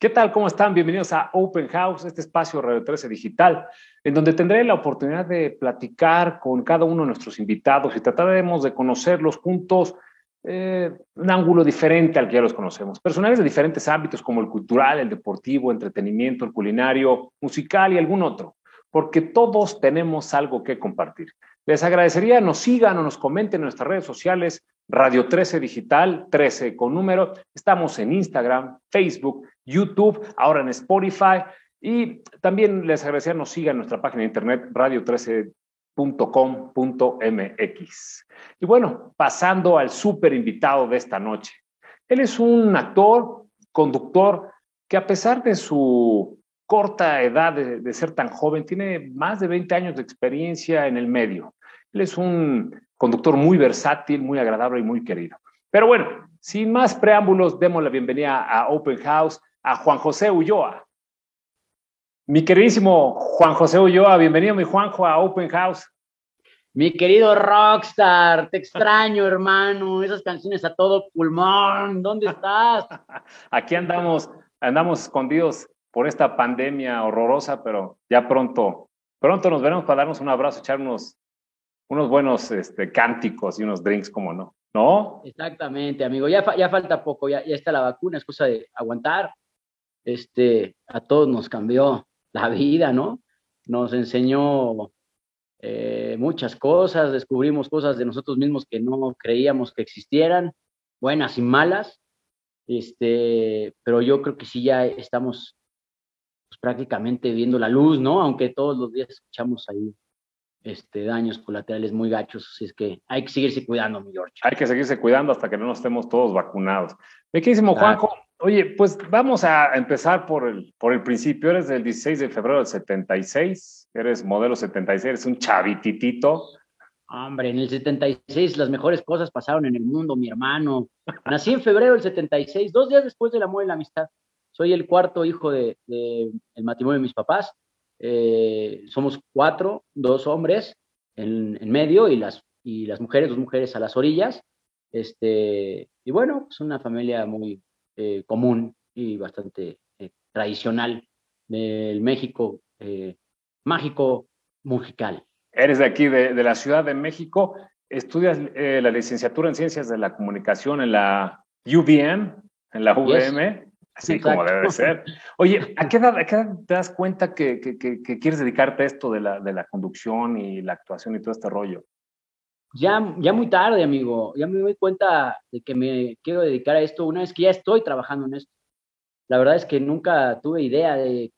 ¿Qué tal? ¿Cómo están? Bienvenidos a Open House, este espacio Radio 13 Digital, en donde tendré la oportunidad de platicar con cada uno de nuestros invitados y trataremos de conocerlos juntos eh, un ángulo diferente al que ya los conocemos. Personales de diferentes ámbitos como el cultural, el deportivo, entretenimiento, el culinario, musical y algún otro, porque todos tenemos algo que compartir. Les agradecería nos sigan o nos comenten en nuestras redes sociales, Radio 13 Digital, 13 con número. Estamos en Instagram, Facebook, YouTube, ahora en Spotify. Y también les agradecería nos sigan nuestra página de internet, radio13.com.mx. Y bueno, pasando al súper invitado de esta noche. Él es un actor, conductor, que a pesar de su corta edad de, ser tan joven, tiene más de 20 años de experiencia en el medio. Él es un conductor muy versátil, muy agradable y muy querido. Pero bueno, sin más preámbulos, demos la bienvenida a Open House a Juan José Ulloa. Mi queridísimo Juan José Ulloa, bienvenido mi Juanjo a Open House. Mi querido Rockstar, te extraño, hermano. Esas canciones a todo pulmón. ¿Dónde estás? Aquí andamos, andamos escondidos por esta pandemia horrorosa, pero ya pronto, pronto nos veremos para darnos un abrazo, echar unos, buenos este, cánticos y unos drinks, como no. ¿No? Exactamente, amigo. Ya, ya falta poco, ya, ya está la vacuna, es cosa de aguantar. Este, a todos nos cambió la vida, ¿no? Nos enseñó eh, muchas cosas, descubrimos cosas de nosotros mismos que no creíamos que existieran, buenas y malas. Este, pero yo creo que sí ya estamos pues, prácticamente viendo la luz, ¿no? Aunque todos los días escuchamos ahí este, daños colaterales muy gachos, así es que hay que seguirse cuidando, mi George. Hay que seguirse cuidando hasta que no nos estemos todos vacunados. Mi queridísimo Juanjo, oye, pues vamos a empezar por el, por el principio. Eres del 16 de febrero del 76, eres modelo 76, eres un chavititito. Hombre, en el 76 las mejores cosas pasaron en el mundo, mi hermano. Nací en febrero del 76, dos días después del amor y la amistad. Soy el cuarto hijo del de, el matrimonio de mis papás. Eh, somos cuatro, dos hombres en, en, medio y las, y las mujeres, dos mujeres a las orillas. Este, y bueno, es una familia muy eh, común y bastante eh, tradicional del México eh, mágico musical. Eres de aquí, de, de, la Ciudad de México. Estudias la licenciatura en Ciencias de la Comunicación en la UVM, en la UVM. Yes. Así Exacto. como debe ser. Oye, ¿a qué edad, a qué edad te das cuenta que, que, que, que, quieres dedicarte a esto de la, de la conducción y la actuación y todo este rollo? Ya, ya muy tarde, amigo. Ya me doy cuenta de que me quiero dedicar a esto una vez que ya estoy trabajando en esto. La verdad es que nunca tuve idea de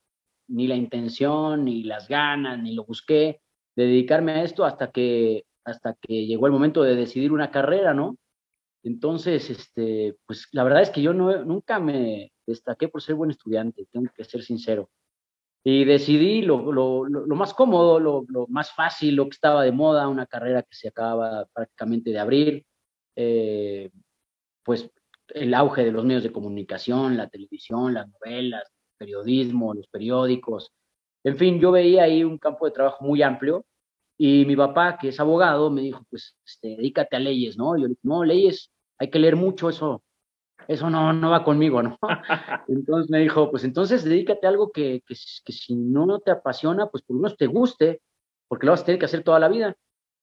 ni la intención, ni las ganas, ni lo busqué de dedicarme a esto hasta que, hasta que llegó el momento de decidir una carrera, ¿no? Entonces, este, pues la verdad es que yo no, nunca me destaqué por ser buen estudiante, tengo que ser sincero. Y decidí lo, lo, más cómodo, lo, más fácil, lo que estaba de moda, una carrera que se acaba prácticamente de abrir, eh, pues el auge de los medios de comunicación, la televisión, las novelas, el periodismo, los periódicos. En fin, yo veía ahí un campo de trabajo muy amplio y mi papá, que es abogado, me dijo, pues este, dedícate a leyes, ¿no? Y yo le dije, no, leyes, hay que leer mucho, eso eso no, no va conmigo, ¿no? Entonces me dijo, pues entonces dedícate a algo que, que, que, si no te apasiona, pues por lo menos te guste, porque lo vas a tener que hacer toda la vida.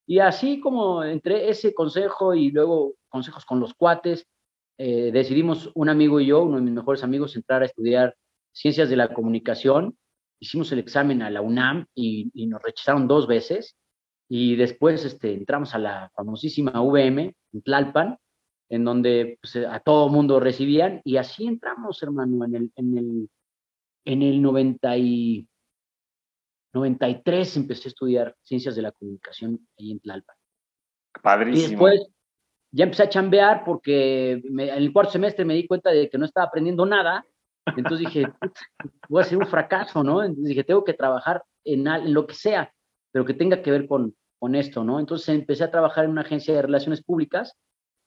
Y así como entre ese consejo y luego consejos con los cuates, eh, decidimos un amigo y yo, uno de mis mejores amigos, entrar a estudiar ciencias de la comunicación. Hicimos el examen a la UNAM y, y nos rechazaron dos veces. Y después este, entramos a la famosísima VM en Tlalpan, en donde pues, a todo mundo recibían, y así entramos, hermano, en el, en el, en el 90 y, 93 empecé a estudiar ciencias de la comunicación ahí en Tlalpan. Padrísimo. Y después ya empecé a chambear porque me, en el cuarto semestre me di cuenta de que no estaba aprendiendo nada, entonces dije, voy a ser un fracaso, ¿no? Entonces dije, tengo que trabajar en, en lo que sea, pero que tenga que ver con, con esto, ¿no? Entonces empecé a trabajar en una agencia de relaciones públicas,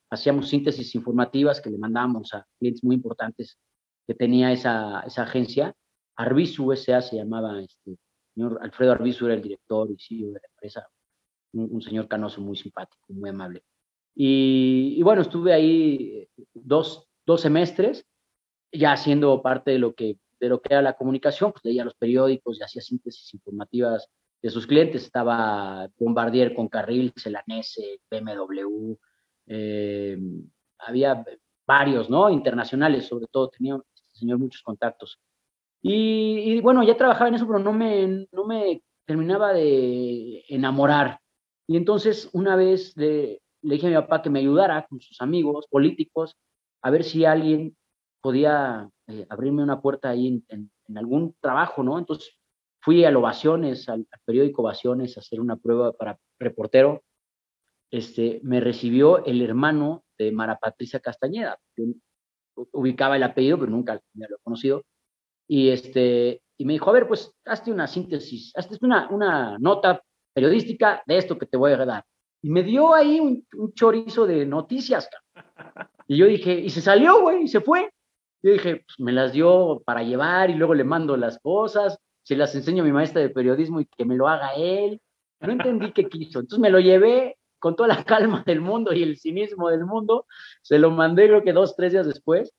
hacíamos síntesis informativas que le mandábamos a clientes muy importantes que tenía esa, esa agencia. Arbizu S.A. se llamaba, este, señor Alfredo Arbizu era el director y CEO de la empresa, un, un señor canoso muy simpático, muy amable. Y, y bueno, estuve ahí dos, dos semestres, ya siendo parte de lo que de, lo que era la comunicación, pues leía los periódicos y hacía síntesis informativas de sus clientes. Estaba Bombardier con Carril, Celanese, BMW, eh, había varios, ¿no? Internacionales, sobre todo, tenía este señor muchos contactos. Y, bueno, ya trabajaba en eso, pero no me, no me terminaba de enamorar. Y entonces una vez le, dije a mi papá que me ayudara con sus amigos políticos a ver si alguien podía eh, abrirme una puerta ahí en, algún trabajo, ¿no? Entonces fui a Ovaciones, al, periódico Ovaciones, a hacer una prueba para reportero. Este, me recibió el hermano de Mara Patricia Castañeda. Yo ubicaba el apellido, pero nunca me lo he conocido. Y, este, y me dijo, a ver, pues hazte una síntesis, hazte una, una nota periodística de esto que te voy a dar. Y me dio ahí un, un chorizo de noticias. Y yo dije, y se salió, güey, y se fue. Yo dije, pues me las dio para llevar y luego le mando las cosas, se las enseño a mi maestra de periodismo y que me lo haga él. No entendí qué quiso. Entonces me lo llevé con toda la calma del mundo y el cinismo del mundo. Se lo mandé creo que dos, tres días después.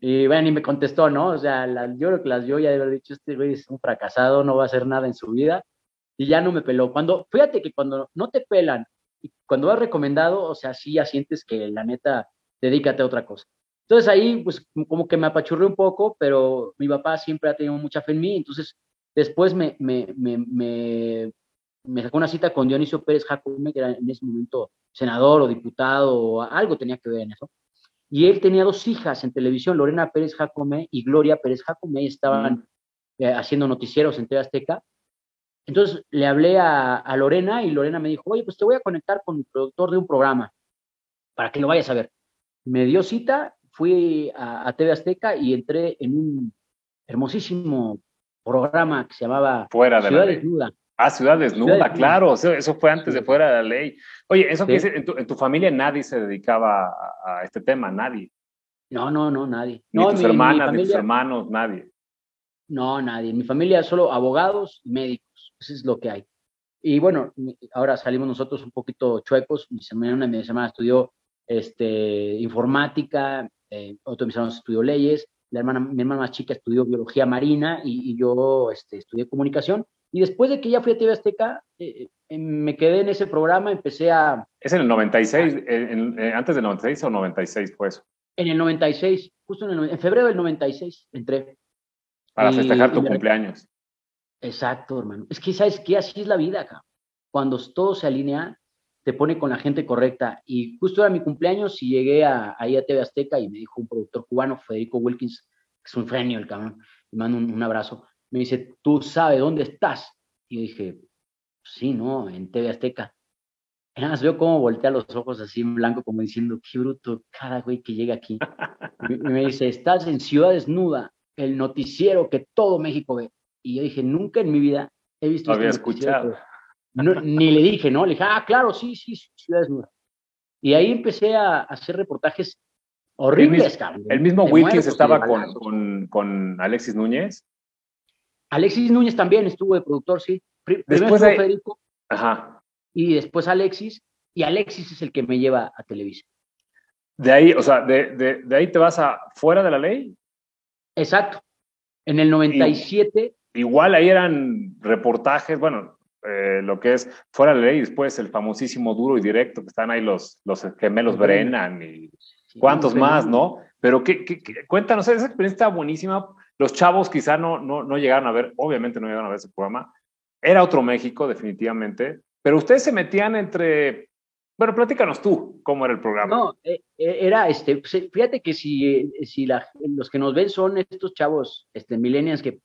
Y bueno, y me contestó, ¿no? O sea, yo creo que las dio ya de haber dicho, este güey es un fracasado, no va a hacer nada en su vida. Y ya no me peló. Cuando, fíjate que cuando no te pelan y cuando has recomendado, o sea, sí ya sientes que la neta dedícate a otra cosa. Entonces ahí, pues como que me apachurré un poco, pero mi papá siempre ha tenido mucha fe en mí, entonces después me, me, me, me, sacó una cita con Dionisio Pérez Jacome, que era en ese momento senador o diputado, o algo tenía que ver en eso. Y él tenía dos hijas en televisión, Lorena Pérez Jacome y Gloria Pérez Jacome, estaban mm. eh, haciendo noticieros en TV Azteca. Entonces le hablé a, a, Lorena y Lorena me dijo, oye, pues te voy a conectar con el productor de un programa para que lo vayas a ver me dio cita, fui a, TV Azteca y entré en un hermosísimo programa que se llamaba Fuera de Ciudad Desnuda. Ah, Ciudad Desnuda, claro, eso, fue antes de Fuera de la Ley. Oye, eso que dice, en tu, familia nadie se dedicaba a, este tema, nadie. No, no, no, nadie. Ni tus hermanas, ni tus hermanos, nadie. No, nadie. En mi familia solo abogados y médicos, eso es lo que hay. Y bueno, ahora salimos nosotros un poquito chuecos. Mi hermana, mi hermana estudió este, informática, eh, otro de mis hermanos estudió leyes, la hermana, mi hermana más chica estudió biología marina y, yo este, estudié comunicación. Y después de que ya fui a TV Azteca, eh, eh, me quedé en ese programa, empecé a... ¿Es en el 96, en, antes del 96 o 96 fue eso? En el 96, justo en, el, en febrero del 96 entré. Para festejar tu cumpleaños. Exacto, hermano. Es que, ¿sabes qué? Así es la vida acá. Cuando todo se alinea, te pone con la gente correcta. Y justo era mi cumpleaños y llegué a, ahí a TV Azteca y me dijo un productor cubano, Federico Wilkins, que es un genio el cabrón, me mando un, abrazo, me dice, ¿tú sabes dónde estás? Y yo dije, sí, no, en TV Azteca. Y nada más veo cómo voltea los ojos así en blanco, como diciendo, qué bruto, cada güey que llega aquí. Y me dice, estás en Ciudad Desnuda, el noticiero que todo México ve. Y yo dije, nunca en mi vida he visto... Lo había este escuchado ni le dije, ¿no? Le dije, ah, claro, sí, sí, Ciudad Desnuda. Y ahí empecé a hacer reportajes horribles, El mismo, Wilkins estaba con, con, Alexis Núñez. Alexis Núñez también estuvo de productor, sí. después de... Federico. Ajá. Y después Alexis. Y Alexis es el que me lleva a Televisa. De ahí, o sea, de, de, de ahí te vas a fuera de la ley. Exacto. En el 97. igual ahí eran reportajes, bueno, eh, lo que es fuera de ley, después el famosísimo duro y directo, que están ahí los, los gemelos Brennan y cuántos más, ¿no? Pero que, cuéntanos, esa experiencia está buenísima. Los chavos quizá no, no, no llegaron a ver, obviamente no llegaron a ver ese programa. Era otro México, definitivamente, pero ustedes se metían entre bueno, platícanos tú cómo era el programa. No, eh, eh, era este, pues, fíjate que si, si los que nos ven son estos chavos, este, millennials que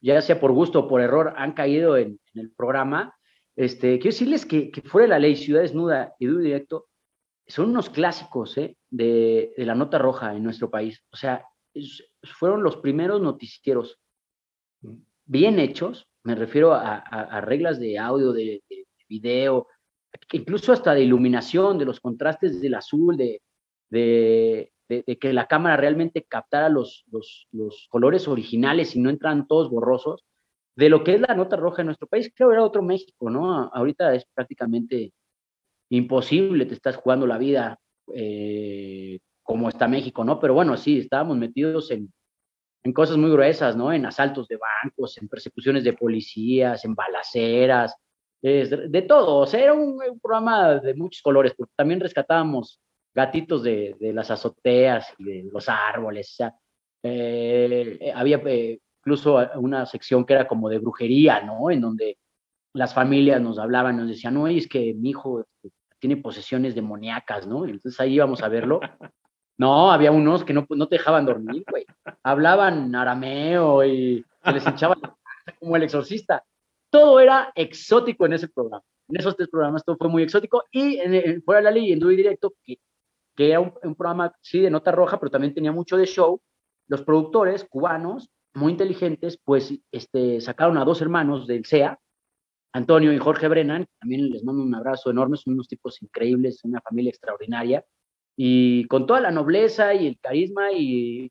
ya sea por gusto o por error, han caído en, el programa, este, quiero decirles que, que, fuera de la ley, Ciudad Desnuda y Duro Directo, son unos clásicos ¿eh? de, la nota roja en nuestro país. O sea, fueron los primeros noticieros bien hechos, me refiero a, reglas de audio, de, de, video, incluso hasta de iluminación, de los contrastes del azul, de, de, que la cámara realmente captara los, los, colores originales y no entran todos borrosos, de lo que es la nota roja en nuestro país, creo que era otro México, ¿no? Ahorita es prácticamente imposible, te estás jugando la vida eh, como está México, ¿no? Pero bueno, sí, estábamos metidos en, en cosas muy gruesas, ¿no? En asaltos de bancos, en persecuciones de policías, en balaceras, de, todo. O sea, era un, programa de muchos colores, porque también rescatábamos gatitos de, las azoteas y de los árboles. O sea, eh, había eh, incluso una sección que era como de brujería, ¿no? En donde las familias nos hablaban, nos decían, no, es que mi hijo este, tiene posesiones demoníacas, ¿no? Entonces ahí íbamos a verlo. No, había unos que no, no te dejaban dormir, güey. Hablaban arameo y se les echaba como el exorcista. Todo era exótico en ese programa. En esos tres programas todo fue muy exótico. Y en, Fuera de la Ley, en Duro y Directo, que, que era un, un, programa, sí, de nota roja, pero también tenía mucho de show, los productores cubanos, muy inteligentes, pues este, sacaron a dos hermanos del CEA, Antonio y Jorge Brennan, también les mando un abrazo enorme, son unos tipos increíbles, una familia extraordinaria, y con toda la nobleza y el carisma y,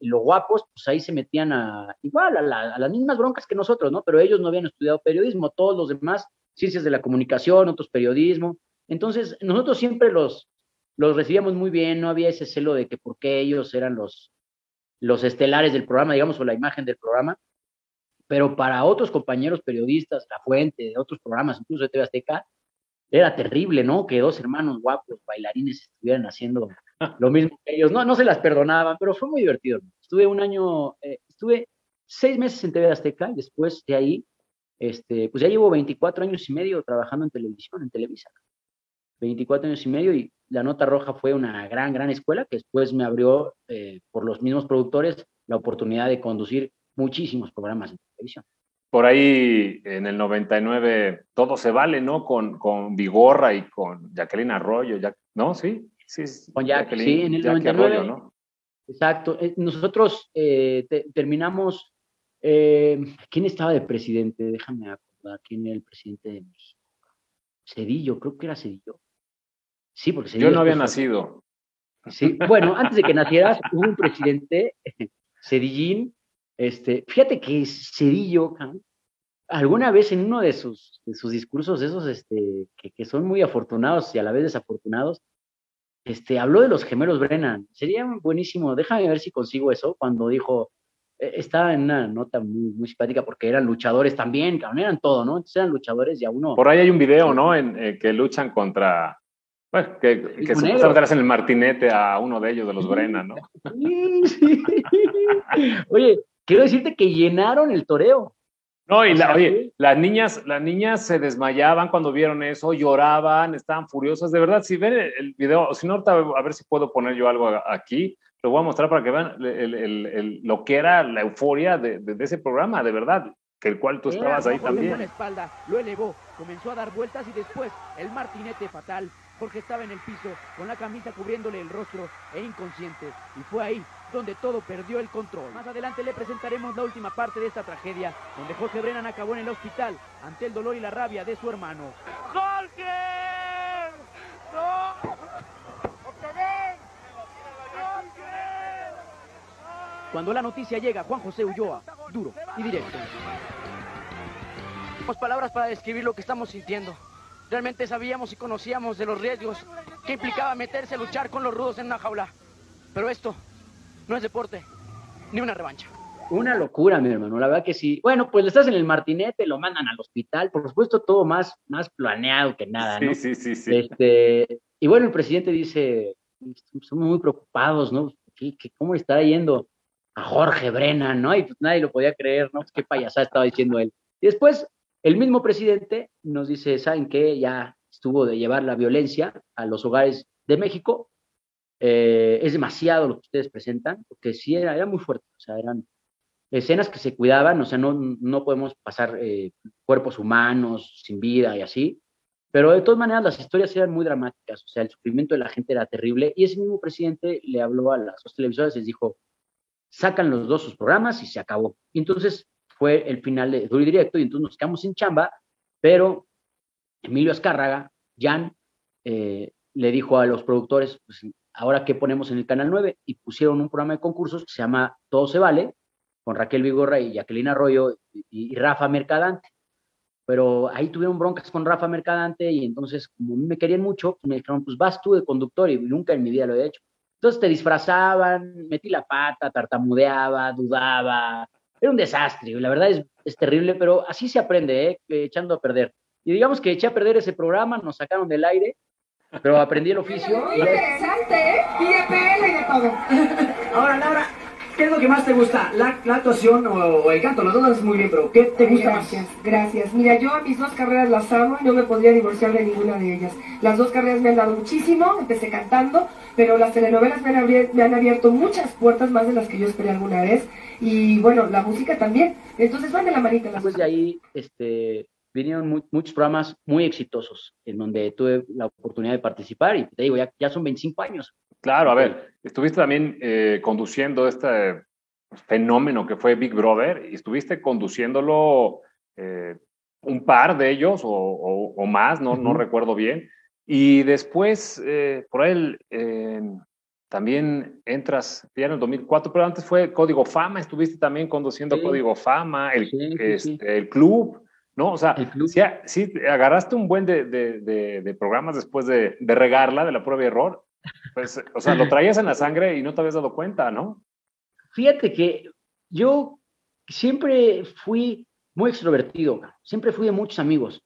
lo guapos, pues ahí se metían a igual a, las mismas broncas que nosotros, ¿no? Pero ellos no habían estudiado periodismo, todos los demás, ciencias de la comunicación, otros periodismo. Entonces, nosotros siempre los, los recibíamos muy bien, no había ese celo de que por qué ellos eran los, los estelares del programa, digamos, o la imagen del programa pero para otros compañeros periodistas, La Fuente, de otros programas, incluso de TV Azteca, era terrible, ¿no? Que dos hermanos guapos, bailarines, estuvieran haciendo lo mismo que ellos. No, no se las perdonaban, pero fue muy divertido. Estuve un año, eh, estuve seis meses en TV Azteca y después de ahí, este, pues ya llevo 24 años y medio trabajando en televisión, en Televisa. 24 años y medio y La Nota Roja fue una gran, gran escuela que después me abrió eh, por los mismos productores la oportunidad de conducir muchísimos programas de televisión. Por ahí en el 99 todo se vale, ¿no? Con, con Vigorra y con Jacqueline Arroyo, ¿no? Sí, sí. Con Jacqueline, sí, en el 99. ¿no? Exacto. Eh, nosotros eh, terminamos. Eh, ¿Quién estaba de presidente? Déjame acordar. ¿Quién era el presidente de México? Cedillo, creo que era Cedillo. Sí, porque. Yo no había nacido. Sí, bueno, antes de que nacieras, hubo un presidente, Cedillín, este, fíjate que Cedillo, alguna vez en uno de sus, de sus discursos, esos este, que, que, son muy afortunados y a la vez desafortunados, este, habló de los gemelos Brennan. Sería buenísimo, déjame ver si consigo eso, cuando dijo, e, estaba en una nota muy, muy simpática porque eran luchadores también, eran todo, ¿no? Entonces eran luchadores y a uno... Por ahí hay un video, ¿no? En, eh, que luchan contra... Bueno, que, que supuestamente hacen el martinete a uno de ellos, de los Brennan, ¿no? Oye, quiero decirte que llenaron el toreo. No, y oye, las niñas, las niñas se desmayaban cuando vieron eso, lloraban, estaban furiosas. De verdad, si ven el, video, si no, a ver si puedo poner yo algo aquí, lo voy a mostrar para que vean lo que era la euforia de, ese programa, de verdad, que el cual tú estabas ahí también. La espalda, lo elevó, comenzó a dar vueltas y después el martinete fatal. Jorge estaba en el piso con la camisa cubriéndole el rostro e inconsciente. Y fue ahí donde todo perdió el control. Más adelante le presentaremos la última parte de esta tragedia, donde Jorge Brennan acabó en el hospital ante el dolor y la rabia de su hermano. ¡Jorge! ¡No! Cuando la noticia llega, Juan José Ulloa, duro y directo. Tenemos palabras para describir lo que estamos sintiendo. Realmente sabíamos y conocíamos de los riesgos que implicaba meterse a luchar con los rudos en una jaula. Pero esto no es deporte, ni una revancha. Una locura, mi hermano, la verdad que sí. Bueno, pues estás en el martinete, lo mandan al hospital, por supuesto todo más, más planeado que nada, ¿no? Sí, sí, sí, Este, y bueno, el presidente dice, somos muy preocupados, ¿no? ¿Qué, cómo le está yendo a Jorge Brennan, no? Y pues nadie lo podía creer, ¿no? Pues qué payasada estaba diciendo él. Y después, el mismo presidente nos dice, ¿saben qué? Ya estuvo de llevar la violencia a los hogares de México, eh, es demasiado lo que ustedes presentan, porque sí era, muy fuerte, o sea, eran escenas que se cuidaban, o sea, no, no podemos pasar eh, cuerpos humanos sin vida y así, pero de todas maneras las historias eran muy dramáticas, o sea, el sufrimiento de la gente era terrible, y ese mismo presidente le habló a las dos televisoras y les dijo, sacan los dos sus programas y se acabó. Entonces fue el final de Duro y Directo, y entonces nos quedamos sin chamba, pero Emilio Azcárraga, Jan, eh, le dijo a los productores, pues ahora qué ponemos en el Canal 9 y pusieron un programa de concursos que se llama Todo se vale, con Raquel Vigorra y Jacqueline Arroyo y, Rafa Mercadante. Pero ahí tuvieron broncas con Rafa Mercadante y entonces como me querían mucho, me dijeron, pues vas tú de conductor y nunca en mi vida lo he hecho. Entonces te disfrazaban, metí la pata, tartamudeaba, dudaba. Era un desastre. La verdad es, es terrible, pero así se aprende, ¿eh? echando a perder. Y digamos que eché a perder ese programa, nos sacaron del aire, pero aprendí el oficio. Muy interesante, ¿eh? Y de todo. Ahora, Laura, ¿qué es lo que más te gusta? ¿La, la actuación o, el canto? Las dos haces muy bien, pero ¿qué te gusta gracias, más? Gracias. Mira, yo mis dos carreras las amo y no me podría divorciar de ninguna de ellas. Las dos carreras me han dado muchísimo, empecé cantando, pero las telenovelas me han, me han abierto muchas puertas más de las que yo esperé alguna vez. Y bueno, la música también. Entonces van de la manita las Después de ahí este, vinieron mu- muchos programas muy exitosos en donde tuve la oportunidad de participar y te digo, ya, ya son 25 años. Claro, a ver, estuviste también eh, conduciendo este fenómeno que fue Big Brother y estuviste conduciéndolo eh, un par de ellos o, o- o más, no, no recuerdo bien. Y después, eh, por eh, también entras ya en el 2004, pero antes fue Código Fama, estuviste también conduciendo Sí. Código Fama, el, Sí, sí, este, el club, ¿no? O sea, sí, sí, agarraste un buen de, de- de- de programas después de, de regarla, de la prueba y error. Pues, o sea, lo traías en la sangre y no te habías dado cuenta, ¿no? Fíjate que yo siempre fui muy extrovertido, siempre fui de muchos amigos.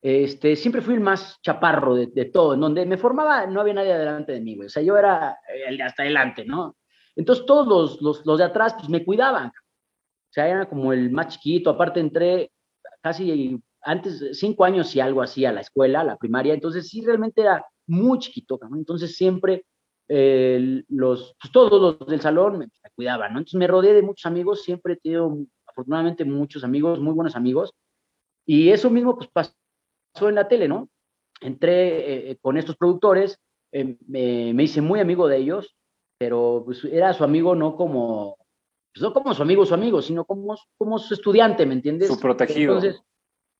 Este, siempre fui el más chaparro de, de todo. En donde me formaba, no había nadie delante de mí, güey. O sea, yo era el de hasta adelante, ¿no? Entonces todos los, los, los de atrás, pues me cuidaban. O sea, era como el más chiquito. Aparte entré casi antes, cinco años y algo así a la escuela, a la primaria. Entonces sí, realmente era muy chiquito, cabrón. Entonces siempre eh, los, pues, todos los del salón me, me cuidaban, ¿no? Entonces me rodeé de muchos amigos, siempre he tenido afortunadamente muchos amigos, muy buenos amigos. Y eso mismo pues pasó en la tele, ¿no? Entré eh, con estos productores, eh, me, me hice muy amigo de ellos, pero pues era su amigo no como, pues no como su amigo, su amigo, sino como, como su estudiante, ¿me entiendes? Su protegido. Entonces,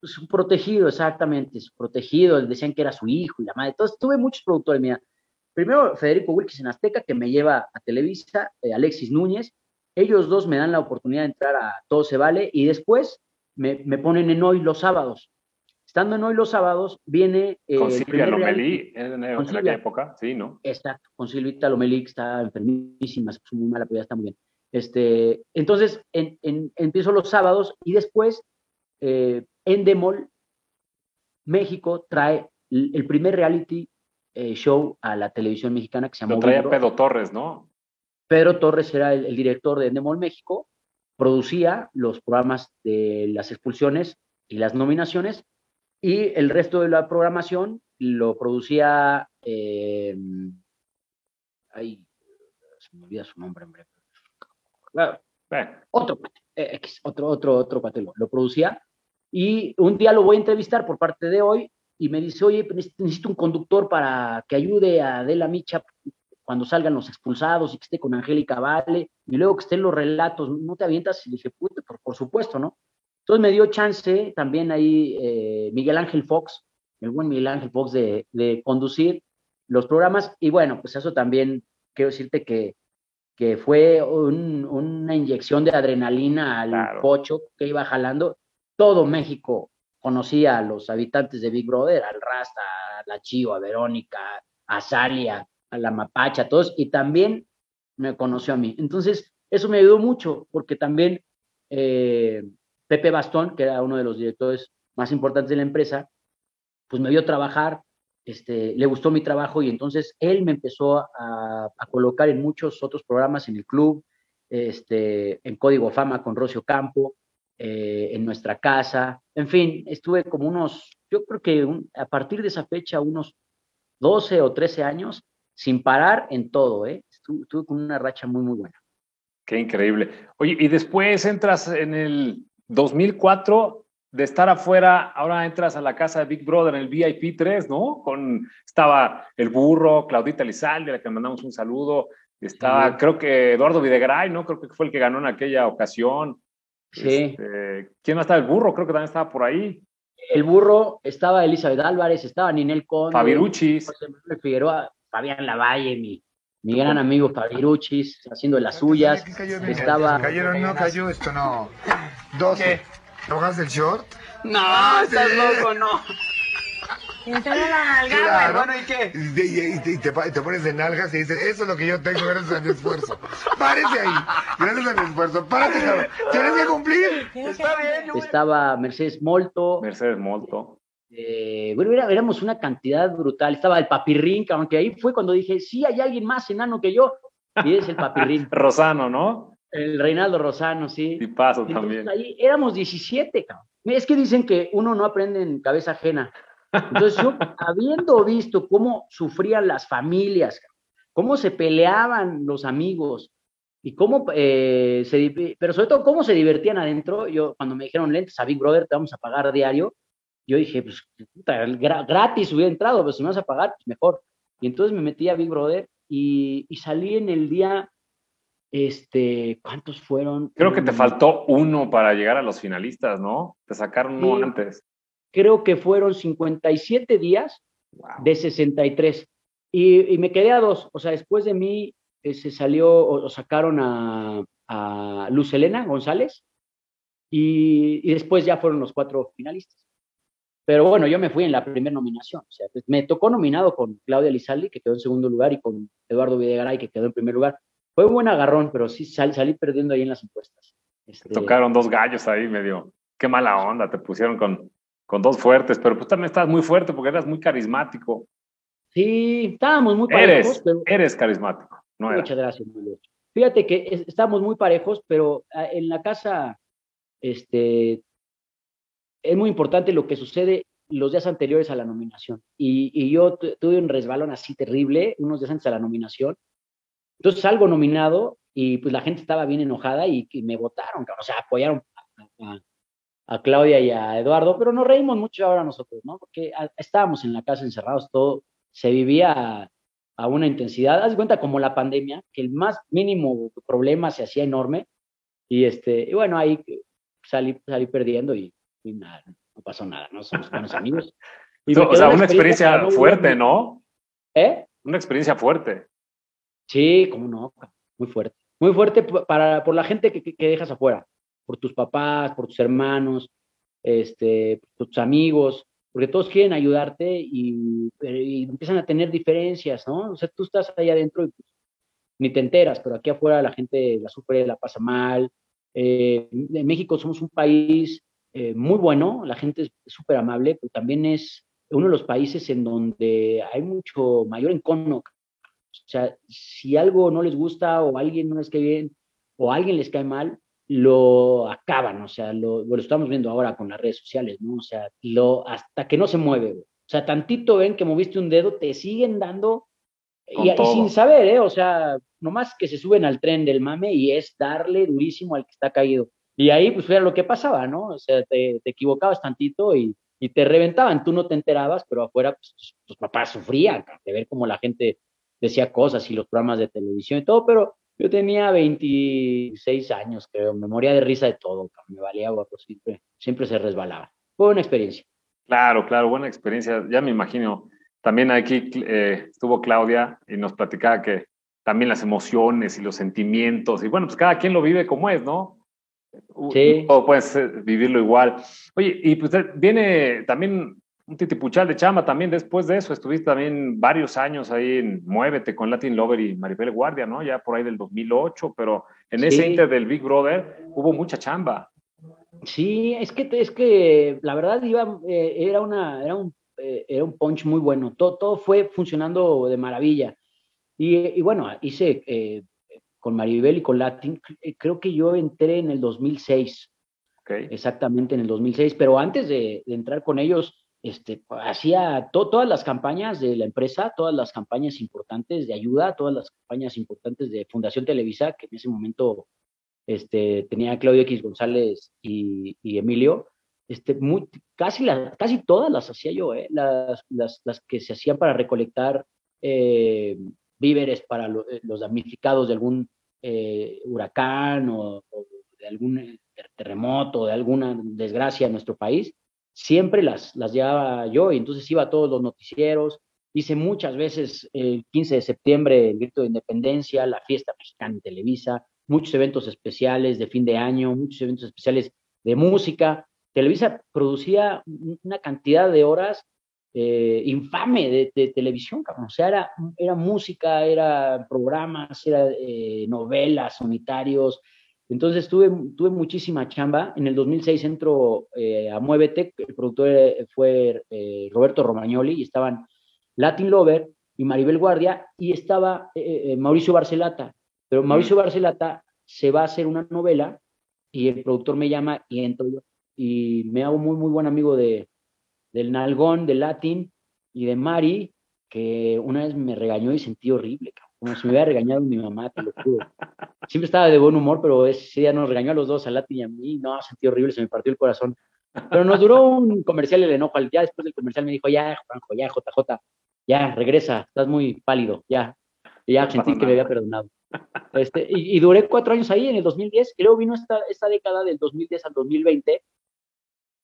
su protegido, exactamente, su protegido, decían que era su hijo y la madre. Entonces tuve muchos productores, mira. Primero Federico Wilkes en Azteca, que me lleva a Televisa, eh, Alexis Núñez, ellos dos me dan la oportunidad de entrar a Todo Se Vale y después me, me ponen en Hoy los sábados. Estando en Hoy los sábados, viene... eh, Con Silvia Lomelí en, aquella época, sí, ¿no? Exacto, con Silvita Lomelí, que está enfermísima, puso muy mala, pero ya está muy bien. Este, entonces, en, en- empiezo los sábados y después, eh, Endemol, México, trae el, primer reality eh, show a la televisión mexicana que se llamó Lo traía. Pedro Torres, ¿no? Pedro Torres era el, el director de Endemol México, producía los programas de las expulsiones y las nominaciones, y el resto de la programación lo producía. eh, ay, se me olvida su nombre, hombre. Bueno, Bueno, otro eh, otro, otro, otro cuate lo, lo producía. Y un día lo voy a entrevistar por parte de hoy y me dice, oye, pues, necesito un conductor para que ayude a Adela Micha cuando salgan los expulsados y que esté con Angélica Vale y luego que estén los relatos, ¿no te avientas? Y dije, puta, por, por supuesto, ¿no? Entonces me dio chance también ahí eh, Miguel Ángel Fox, el buen Miguel Ángel Fox de, de conducir los programas y bueno, pues eso también quiero decirte que que fue un- una inyección de adrenalina al Claro. pocho que iba jalando. Todo México conocía a los habitantes de Big Brother, al Rasta, a la Chío, a Verónica, a Salia, a la Mapacha, todos, y también me conoció a mí. Entonces, eso me ayudó mucho, porque también eh, Pepe Bastón, que era uno de los directores más importantes de la empresa, pues me vio trabajar, este, le gustó mi trabajo y entonces él me empezó a, a colocar en muchos otros programas en el club, este, en Código Fama con Rocio Campo, eh, en nuestra casa, en fin, estuve como unos, yo creo que un- a partir de esa fecha, unos 12 o 13 años, sin parar en todo, ¿eh? Estuve, estuve con una racha muy, muy buena. qué increíble. Oye, y después entras en el 2004 de estar afuera, ahora entras a la casa de Big Brother en el VIP 3, ¿no? Con, estaba el burro, Claudita Lizalde, a la que mandamos un saludo. Estaba, Sí. creo que Eduardo Videgaray, ¿no? Creo que fue el que ganó en aquella ocasión. Sí. Este, ¿Quién más estaba? El burro, creo que también estaba por ahí. El burro, estaba Elizabeth Álvarez, estaba Ninel Conde, Fabiruchis. Figueroa, Fabián Lavalle, mi, mi gran amigo Fabiruchis, haciendo de las suyas. Estaba. Cayeron, no cayó, esto no. 12. ¿Te bajas del short? No, estás loco, no. Y te la nalga, Claro. Bueno, ¿y qué? Y, y- y- y te, pones de nalgas y dices, eso es lo que yo tengo gracias a mi esfuerzo. Párese ahí, gracias a mi esfuerzo. Párate, cabrón. Tienes que cumplir. Está bien, yo- Estaba Mercedes Molto, Mercedes Molto. eh, bueno, era- éramos una cantidad brutal. Estaba el papirrín, cabrón, que ahí fue cuando dije, sí, hay alguien más enano que yo. Y es el papirrín. Rosano, ¿no? el Reinaldo Rosano, sí. Y paso Entonces, también. ahí éramos 17, cabrón. Es que dicen que uno no aprende en cabeza ajena. Entonces yo, habiendo visto cómo sufrían las familias, cómo se peleaban los amigos y cómo, eh, se, pero sobre todo cómo se divertían adentro, yo cuando me dijeron lentes a Big Brother te vamos a pagar diario, yo dije, pues puta, gra- gratis hubiera entrado, pero si me vas a pagar, pues mejor. Y entonces me metí a Big Brother y, y salí en el día, este, ¿cuántos fueron? Creo que te Mm, faltó uno para llegar a los finalistas, ¿no? Te sacaron uno Sí. antes. Creo que fueron 57 días Wow. de 63. Y, y me quedé a dos. O sea, después de mí eh, se salió o, o sacaron a, a Luz Elena González y, y después ya fueron los cuatro finalistas. Pero bueno, yo me fui en la primera nominación. O sea, pues, me tocó nominado con Claudia Lizaldi, que quedó en segundo lugar, y con Eduardo Videgaray, que quedó en primer lugar. Fue un buen agarrón, pero sí sal- salí perdiendo ahí en las encuestas. Este, Tocaron dos gallos ahí medio. Qué mala onda, te pusieron con, con dos fuertes, pero pues también estabas muy fuerte porque eras muy carismático. Sí, estábamos muy parejos, Eres, pero eres carismático, no. Muchas gracias, Julio. Fíjate que es- estamos muy parejos, pero ah, en la casa este, es muy importante lo que sucede los días anteriores a la nominación. Y, y yo tu- tuve un resbalón así terrible unos días antes a la nominación. Entonces salgo nominado y pues la gente estaba bien enojada y, y me votaron, o sea, apoyaron a, a- a Claudia y a Eduardo, pero nos reímos mucho ahora nosotros, ¿no? Porque estábamos en la casa encerrados, todo se vivía a, a una intensidad, haz de cuenta como la pandemia, que el más mínimo problema se hacía enorme y este, y bueno, ahí salí, salí perdiendo y, y nada, no pasó nada, ¿no? Somos buenos amigos. Y o sea, una experiencia no fuerte, ¿no? ¿Eh? Una experiencia fuerte. Sí, cómo no, muy fuerte. Muy fuerte para, por la gente que, que- que dejas afuera, por tus papás, por tus hermanos, este, por tus amigos, porque todos quieren ayudarte y, empiezan a tener diferencias, ¿no? O sea, tú estás ahí adentro y pues, ni te enteras, pero aquí afuera la gente la sufre, la pasa mal. Eh, en México somos un país eh, muy bueno, la gente es súper amable, pero también es uno de los países en donde hay mucho mayor encono o sea, si algo no les gusta o alguien no les cae bien o alguien les cae mal, lo acaban, o sea, lo, lo estamos viendo ahora con las redes sociales, ¿no? O sea, lo, hasta que no se mueve, güey. O sea, tantito ven que moviste un dedo, te siguen dando y, y sin saber, ¿eh? O sea, nomás que se suben al tren del mame y es darle durísimo al que está caído. Y ahí, pues, era lo que pasaba, ¿no? O sea, te, te equivocabas tantito y, y te reventaban. Tú no te enterabas, pero afuera, pues, tus, tus papás sufrían de ver cómo la gente decía cosas y los programas de televisión y todo, pero yo tenía 26 años, creo, me moría de risa de todo, me valía gorro, siempre, siempre se resbalaba. Fue una experiencia. Claro, claro, buena experiencia. Ya me imagino. También aquí eh, estuvo Claudia y nos platicaba que también las emociones y los sentimientos, y bueno, pues cada quien lo vive como es, ¿no? Sí. O puedes vivirlo igual. Oye, y pues eh, viene también un titipuchal de chama también después de eso. Estuviste también varios años ahí en Muévete con Latin Lover y Maribel Guardia, ¿no? Ya por ahí del 2008, pero en ese Sí. inter del Big Brother hubo mucha chamba. Sí, es que, es que la verdad iba, eh, era, una, era, un, eh, era un punch muy bueno, todo, todo fue funcionando de maravilla. Y, y bueno, hice eh, con Maribel y con Latin, creo que yo entré en el 2006, ¿ok? exactamente en el 2006, pero antes de, de entrar con ellos, este, hacía to- todas las campañas de la empresa, todas las campañas importantes de ayuda, todas las campañas importantes de Fundación Televisa, que en ese momento este, tenía Claudio X González y, Emilio, este, muy, casi, casi todas las hacía yo, ¿eh? las, que se hacían para recolectar eh, víveres para eh, los damnificados de algún eh, huracán o, o de algún terremoto, de alguna desgracia en nuestro país, siempre las, las llevaba yo y entonces iba a todos los noticieros, hice muchas veces el 15 de septiembre el grito de independencia, la fiesta mexicana en Televisa, muchos eventos especiales de fin de año, muchos eventos especiales de música. Televisa producía una cantidad de horas eh, infame de, televisión, O sea, era, era música, era programas, era eh, novelas, unitarios. Entonces tuve, tuve muchísima chamba. En el 2006 entro eh, a Muévete, el productor fue Roberto Romagnoli y estaban Latin Lover y Maribel Guardia y estaba Mauricio Barcelata. Pero Mauricio Barcelata se va a hacer una novela y el productor me llama y entro yo. Y me hago muy, muy buen amigo de, del Nalgón, del Latin y de Mari, que una vez me regañó y sentí horrible, como si me hubiera regañado mi mamá, te lo juro. Siempre estaba de buen humor, pero ese día nos regañó a los dos, a Latin y a mí, no, sentí horrible, se me partió el corazón. Pero nos duró un comercial el enojo, ya después del comercial me dijo, ya, Juanjo, ya, JJ, ya, regresa, estás muy pálido, ya. Y ya sentí que me había perdonado. Este, y, duré cuatro años ahí en el 2010, y luego vino esta, esta década del 2010 al 2020,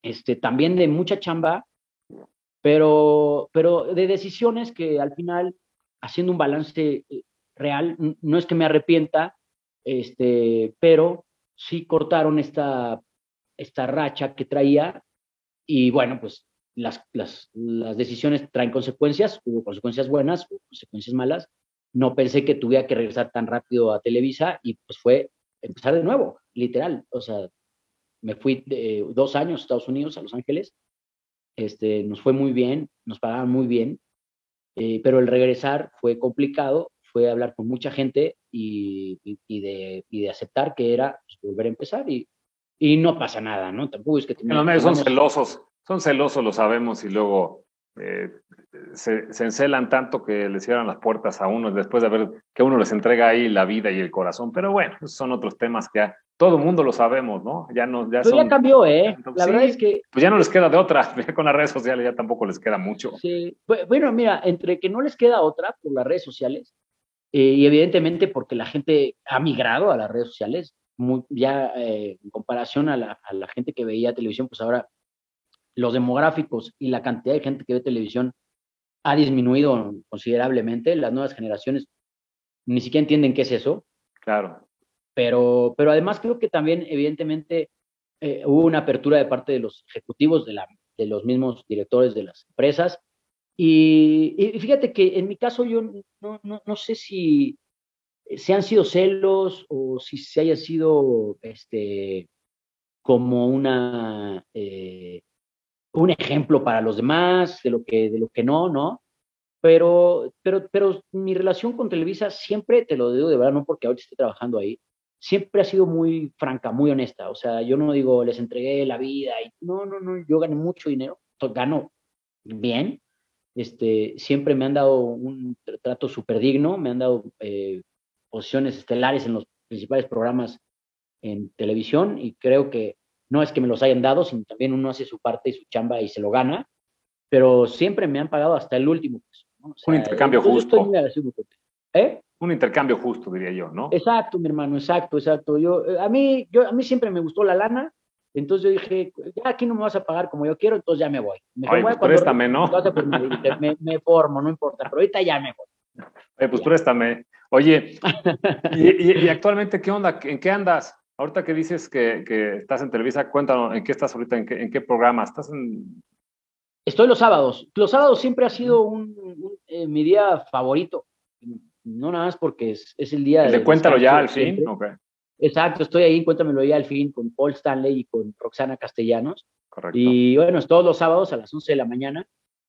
este, también de mucha chamba, pero, pero de decisiones que al final, haciendo un balance eh, real, no es que me arrepienta, este, pero sí cortaron esta, esta racha que traía y bueno, pues las, las, las decisiones traen consecuencias, hubo consecuencias buenas, hubo consecuencias malas. No pensé que tuviera que regresar tan rápido a Televisa y pues fue empezar de nuevo, literal. O sea, me fui dos años a Estados Unidos, a Los Ángeles, este, nos fue muy bien, nos pagaban muy bien, eh, pero el regresar fue complicado, fue hablar con mucha gente y, de, de, aceptar que era pues, volver a empezar y, no pasa nada, ¿no? Tampoco es que... Los son celosos, son celosos, lo sabemos, y luego eh, se, se, encelan tanto que le cierran las puertas a uno después de ver que uno les entrega ahí la vida y el corazón. Pero bueno, son otros temas que ya todo el mundo lo sabemos, ¿no? Ya no, ya, ya cambió, ¿eh? la verdad es que. Pues ya no les queda de otra. Con las redes sociales ya tampoco les queda mucho. Sí. Bueno, mira, entre que no les queda otra por las redes sociales eh, y evidentemente porque la gente ha migrado a las redes sociales, muy, ya eh, en comparación a la, a la gente que veía televisión, pues ahora los demográficos y la cantidad de gente que ve televisión ha disminuido considerablemente. Las nuevas generaciones ni siquiera entienden qué es eso. Claro. Pero, pero además creo que también, evidentemente, eh, hubo una apertura de parte de los ejecutivos, de, la, de los mismos directores de las empresas. Y, fíjate que en mi caso yo no, no, no sé si se han sido celos o si se haya sido este, como una eh, un ejemplo para los demás, de lo que, de lo que no, ¿no? Pero, pero, pero mi relación con Televisa siempre, te lo digo de verdad, no porque ahora esté trabajando ahí, siempre ha sido muy franca, muy honesta. O sea, yo no digo, les entregué la vida y no, no, no, yo gané mucho dinero, gano bien. Este, siempre me han dado un trato súper digno, me han dado eh, posiciones estelares en los principales programas en televisión y creo que no es que me los hayan dado, sino también uno hace su parte y su chamba y se lo gana, pero siempre me han pagado hasta el último un intercambio justo. ¿Eh? Un intercambio justo, diría yo, ¿no? Exacto, mi hermano, exacto, exacto. Yo, eh, a, mí, yo, a mí siempre me gustó la lana, entonces yo dije, ya aquí no me vas a pagar como yo quiero, entonces ya me voy. Me Ay, pues préstame, ¿no? me, formo, no importa, pero ahorita ya me voy. Oye, pues préstame. Oye, y, actualmente qué onda? ¿En qué andas? Ahorita que dices que, estás en Televisa, cuéntanos, ¿en qué estás ahorita? ¿En qué, programa? ¿Estás en...? Estoy los sábados. Los sábados siempre ha sido un, eh, mi día favorito. No nada más porque es, el día... de, Cuéntalo ya al fin? Exacto, estoy ahí, Cuéntamelo ya al fin con Paul Stanley y con Roxana Castellanos. Correcto. Y bueno, es todos los sábados a las 11 de la mañana.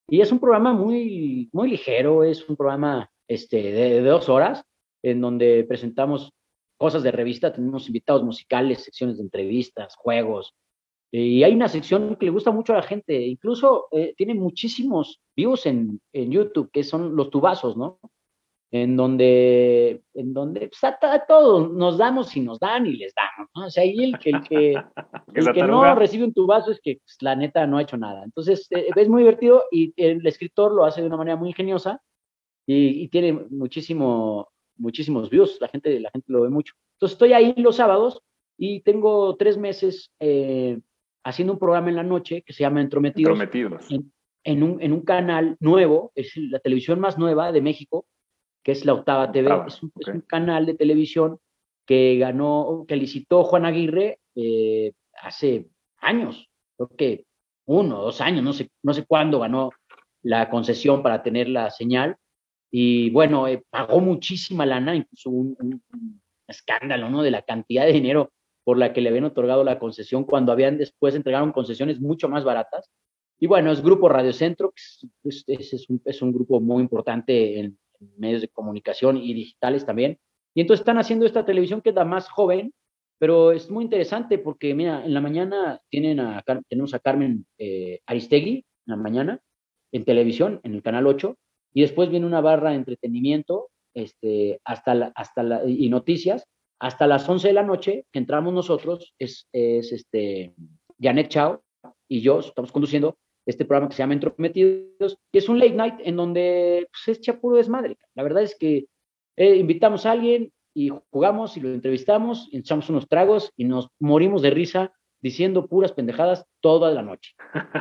Y es un programa muy, muy ligero, es un programa este, de dos horas en donde presentamos cosas de revista, tenemos invitados musicales, secciones de entrevistas, juegos. y hay una sección que le gusta mucho a la gente, incluso eh, tiene muchísimos views en, en, YouTube, que son los tubazos, ¿no? En donde, en donde pues, a, todos nos damos y nos dan y les damos, ¿no? O sea, ahí el que, el que, el que no recibe un tubazo es que pues, la neta no ha hecho nada. Entonces, eh, es muy divertido y el escritor lo hace de una manera muy ingeniosa y, y tiene muchísimo, muchísimos views, la gente, la gente lo ve mucho. Entonces estoy ahí los sábados y tengo tres meses eh, haciendo un programa en la noche que se llama Entrometidos. En, un, en un canal nuevo, es la televisión más nueva de México, que es la Octava TV. es, un, canal de televisión que ganó, que licitó Juan Aguirre eh, hace años, creo que uno o dos años, no sé, no sé cuándo ganó la concesión para tener la señal. Y bueno, eh, pagó muchísima lana, incluso un, un, escándalo, ¿no? De la cantidad de dinero por la que le habían otorgado la concesión cuando habían después entregaron concesiones mucho más baratas. Y bueno, es Grupo Radio Centro, que es, es, es, un, es un, grupo muy importante en, medios de comunicación y digitales también. Y entonces están haciendo esta televisión que es más joven, pero es muy interesante porque, mira, en la mañana tienen a, tenemos a Carmen eh, Aristegui, en la mañana, en televisión, en el Canal 8, y después viene una barra de entretenimiento este, hasta la, hasta la, y noticias, hasta las 11 de la noche, entramos nosotros, es, es este, Janet Chao y yo estamos conduciendo este programa que se llama Entrometidos, que es un late night en donde pues, es puro desmadre. La verdad es que eh, invitamos a alguien y jugamos y lo entrevistamos, y echamos unos tragos y nos morimos de risa diciendo puras pendejadas toda la noche.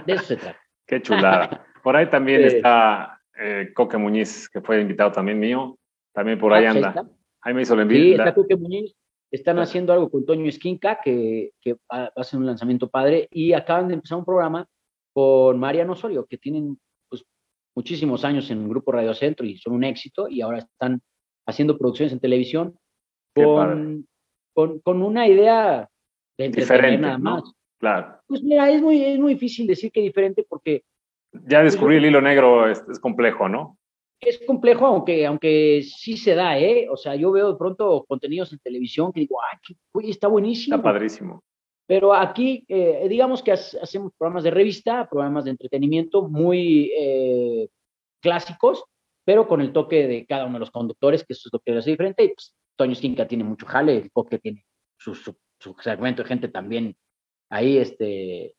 De eso se trata. Qué chulada. Por ahí también está eh, Coque Muñiz, que fue invitado también mío. También por ahí ah, anda. Ahí, ahí, me hizo el envío. Sí, está Coque Muñiz. Están sí. haciendo algo con Toño Esquinca, que, que va a ser un lanzamiento padre. Y acaban de empezar un programa con Mariano Osorio, que tienen pues, muchísimos años en el Grupo Radio Centro y son un éxito. Y ahora están haciendo producciones en televisión con, con, con, una idea de diferente nada más. ¿no? Claro. Pues mira, es muy, es muy difícil decir que diferente porque... Ya descubrí el hilo negro, es, es, complejo, ¿no? Es complejo, aunque, aunque sí se da, ¿eh? O sea, yo veo de pronto contenidos en televisión que digo, ¡ay, qué, está buenísimo! Está padrísimo. Pero aquí, eh, digamos que hacemos programas de revista, programas de entretenimiento muy eh, clásicos, pero con el toque de cada uno de los conductores, que eso es lo que hace diferente. Y pues, Toño Esquinca tiene mucho jale, el Coque tiene su, su, su, segmento de gente también ahí este,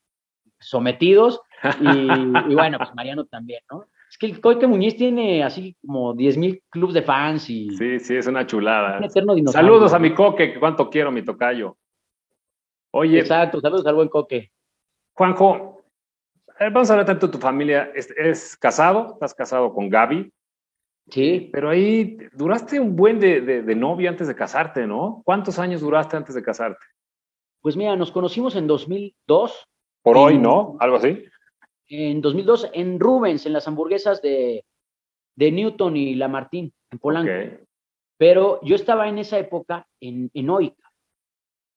sometidos. Y, y, bueno, pues Mariano también, ¿no? Es que el Coque Muñiz tiene así como 10 mil clubes de fans y... Sí, sí, es una chulada. Un eterno saludos a mi Coque, que cuánto quiero, mi tocayo. Oye... Exacto, saludos al buen Coque. Juanjo, eh, vamos a hablar tanto de tu familia. ¿Es, ¿Es, casado? ¿Estás casado con Gaby? Sí. Pero ahí duraste un buen de, de, de, novia antes de casarte, ¿no? ¿Cuántos años duraste antes de casarte? Pues mira, nos conocimos en 2002. Por en, hoy, ¿no? Algo así. En 2002 en Rubens, en las hamburguesas de, de Newton y Lamartín, en Polanco. Okay. Pero yo estaba en esa época en, en Oica.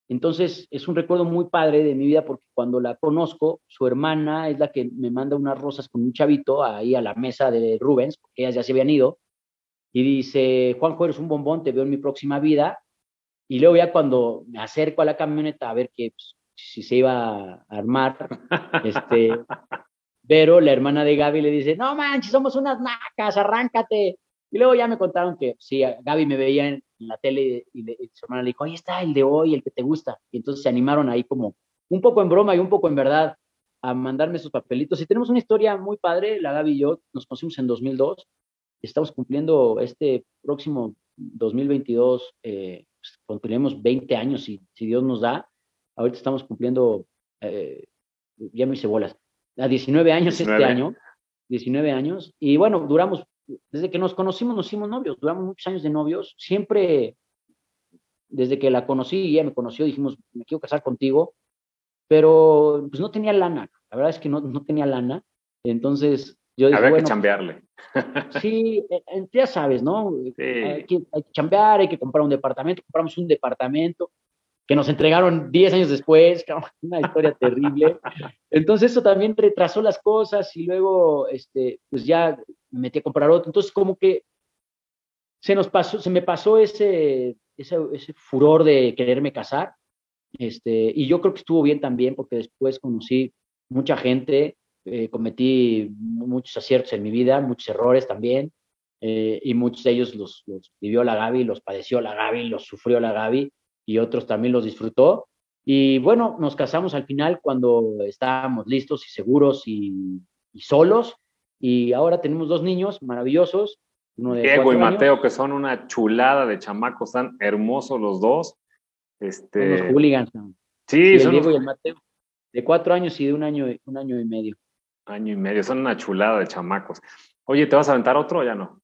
Entonces es un recuerdo muy padre de mi vida porque cuando la conozco, su hermana es la que me manda unas rosas con un chavito ahí a la mesa de Rubens, porque ellas ya se habían ido, y dice, Juanjo, eres un bombón, te veo en mi próxima vida. Y luego ya cuando me acerco a la camioneta a ver que pues, si se iba a armar, este, pero la hermana de Gaby le dice, no manches, somos unas nacas, arráncate. Y luego ya me contaron que sí, Gaby me veía en la tele y, y, su hermana le dijo, ahí está el de hoy, el que te gusta. Y entonces se animaron ahí como un poco en broma y un poco en verdad a mandarme sus papelitos. Y tenemos una historia muy padre, la Gaby y yo nos conocimos en 2002. Estamos cumpliendo este próximo 2022, eh, pues, cumpliremos 20 años si, si, Dios nos da. Ahorita estamos cumpliendo, eh, ya me hice bolas, a 19 años 19. este año. 19 años. Y bueno, duramos desde que nos conocimos nos hicimos novios, duramos muchos años de novios, siempre, desde que la conocí y ella me conoció, dijimos, me quiero casar contigo, pero pues no tenía lana, la verdad es que no, no tenía lana, entonces yo dije, Habría bueno, que chambearle. Sí, ya sabes, ¿no? Sí. Hay, que, hay que chambear, hay que comprar un departamento, compramos un departamento, que nos entregaron 10 años después, una historia terrible. Entonces eso también retrasó las cosas y luego, este, pues ya me metí a comprar otro. Entonces como que se nos pasó, se me pasó ese, ese, ese furor de quererme casar. Este, y yo creo que estuvo bien también porque después conocí mucha gente, eh, cometí muchos aciertos en mi vida, muchos errores también, eh, y muchos de ellos los, los vivió la Gaby, los padeció la Gaby, los sufrió la Gaby, y otros también los disfrutó. Y bueno, nos casamos al final cuando estábamos listos y seguros y, y solos. Y ahora tenemos dos niños maravillosos. Uno de Diego y Mateo, años. que son una chulada de chamacos, están hermosos los dos. Este... Son los hooligans. Sí, sí son Diego los... y el Mateo. De cuatro años y de un año, un año y medio. Año y medio, son una chulada de chamacos. Oye, ¿te vas a aventar otro o ya no?